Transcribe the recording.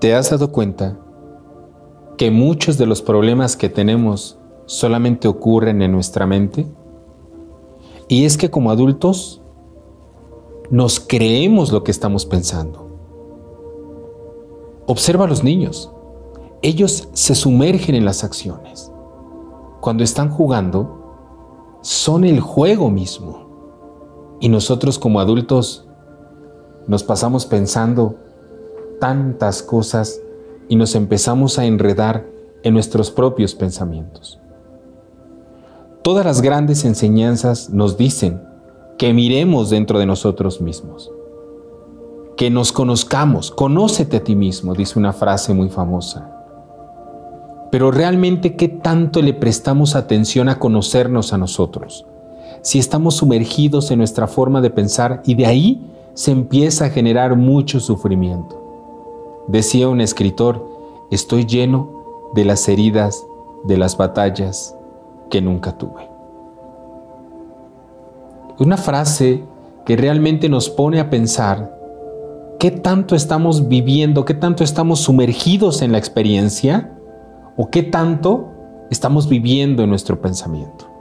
¿Te has dado cuenta que muchos de los problemas que tenemos solamente ocurren en nuestra mente? Y es que como adultos nos creemos lo que estamos pensando. Observa a los niños. Ellos se sumergen en las acciones. Cuando están jugando, son el juego mismo. Y nosotros como adultos nos pasamos pensando tantas cosas y nos empezamos a enredar en nuestros propios pensamientos. Todas las grandes enseñanzas nos dicen que miremos dentro de nosotros mismos, que nos conozcamos, conócete a ti mismo, dice una frase muy famosa. Pero realmente, ¿qué tanto le prestamos atención a conocernos a nosotros? Si estamos sumergidos en nuestra forma de pensar y de ahí se empieza a generar mucho sufrimiento. Decía un escritor, estoy lleno de las heridas de las batallas que nunca tuve. Una frase que realmente nos pone a pensar qué tanto estamos viviendo, qué tanto estamos sumergidos en la experiencia o qué tanto estamos viviendo en nuestro pensamiento.